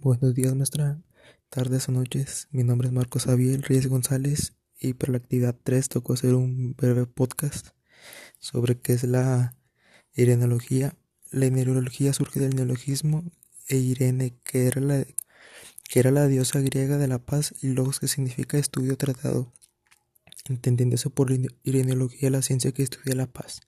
Buenos días, maestra. Tardes o noches. Mi nombre es Marcos Javier Reyes González y para la actividad 3 tocó hacer un breve podcast sobre qué es la irenología. La irenología surge del neologismo e Irene, que era la, que era la diosa griega de la paz y logos que significa estudio tratado, entendiéndose por irenología la ciencia que estudia la paz.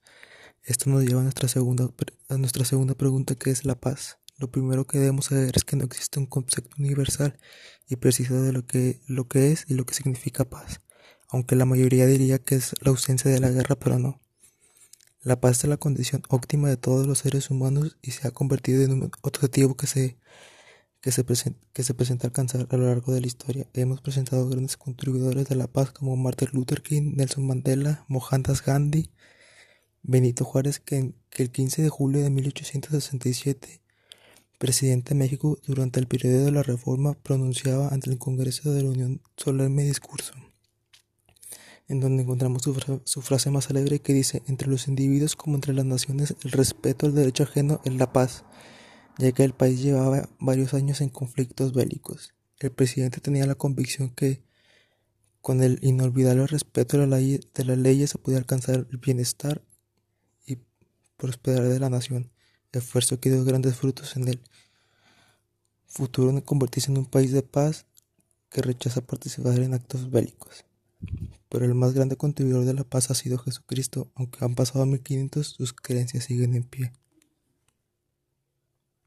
Esto nos lleva a nuestra segunda, a nuestra segunda pregunta, que es la paz. Lo primero que debemos saber es que no existe un concepto universal y preciso de lo que, lo que es y lo que significa paz, aunque la mayoría diría que es la ausencia de la guerra, pero no. La paz es la condición óptima de todos los seres humanos y se ha convertido en un objetivo que se, que se, que se presenta alcanzar a lo largo de la historia. Hemos presentado grandes contribuidores de la paz como Martin Luther King, Nelson Mandela, Mohandas Gandhi, Benito Juárez, que, que el 15 de julio de 1867 presidente de México durante el periodo de la Reforma pronunciaba ante el Congreso de la Unión solemne discurso, en donde encontramos su, frase más célebre que dice, entre los individuos como entre las naciones, el respeto al derecho ajeno es la paz, ya que el país llevaba varios años en conflictos bélicos. El presidente tenía la convicción que con el inolvidable respeto de, las leyes se podía alcanzar el bienestar y prosperar de la nación esfuerzo que dio grandes frutos en el futuro de convertirse en un país de paz que rechaza participar en actos bélicos. Pero el más grande contribuidor de la paz ha sido Jesucristo, aunque han pasado 1500, sus creencias siguen en pie.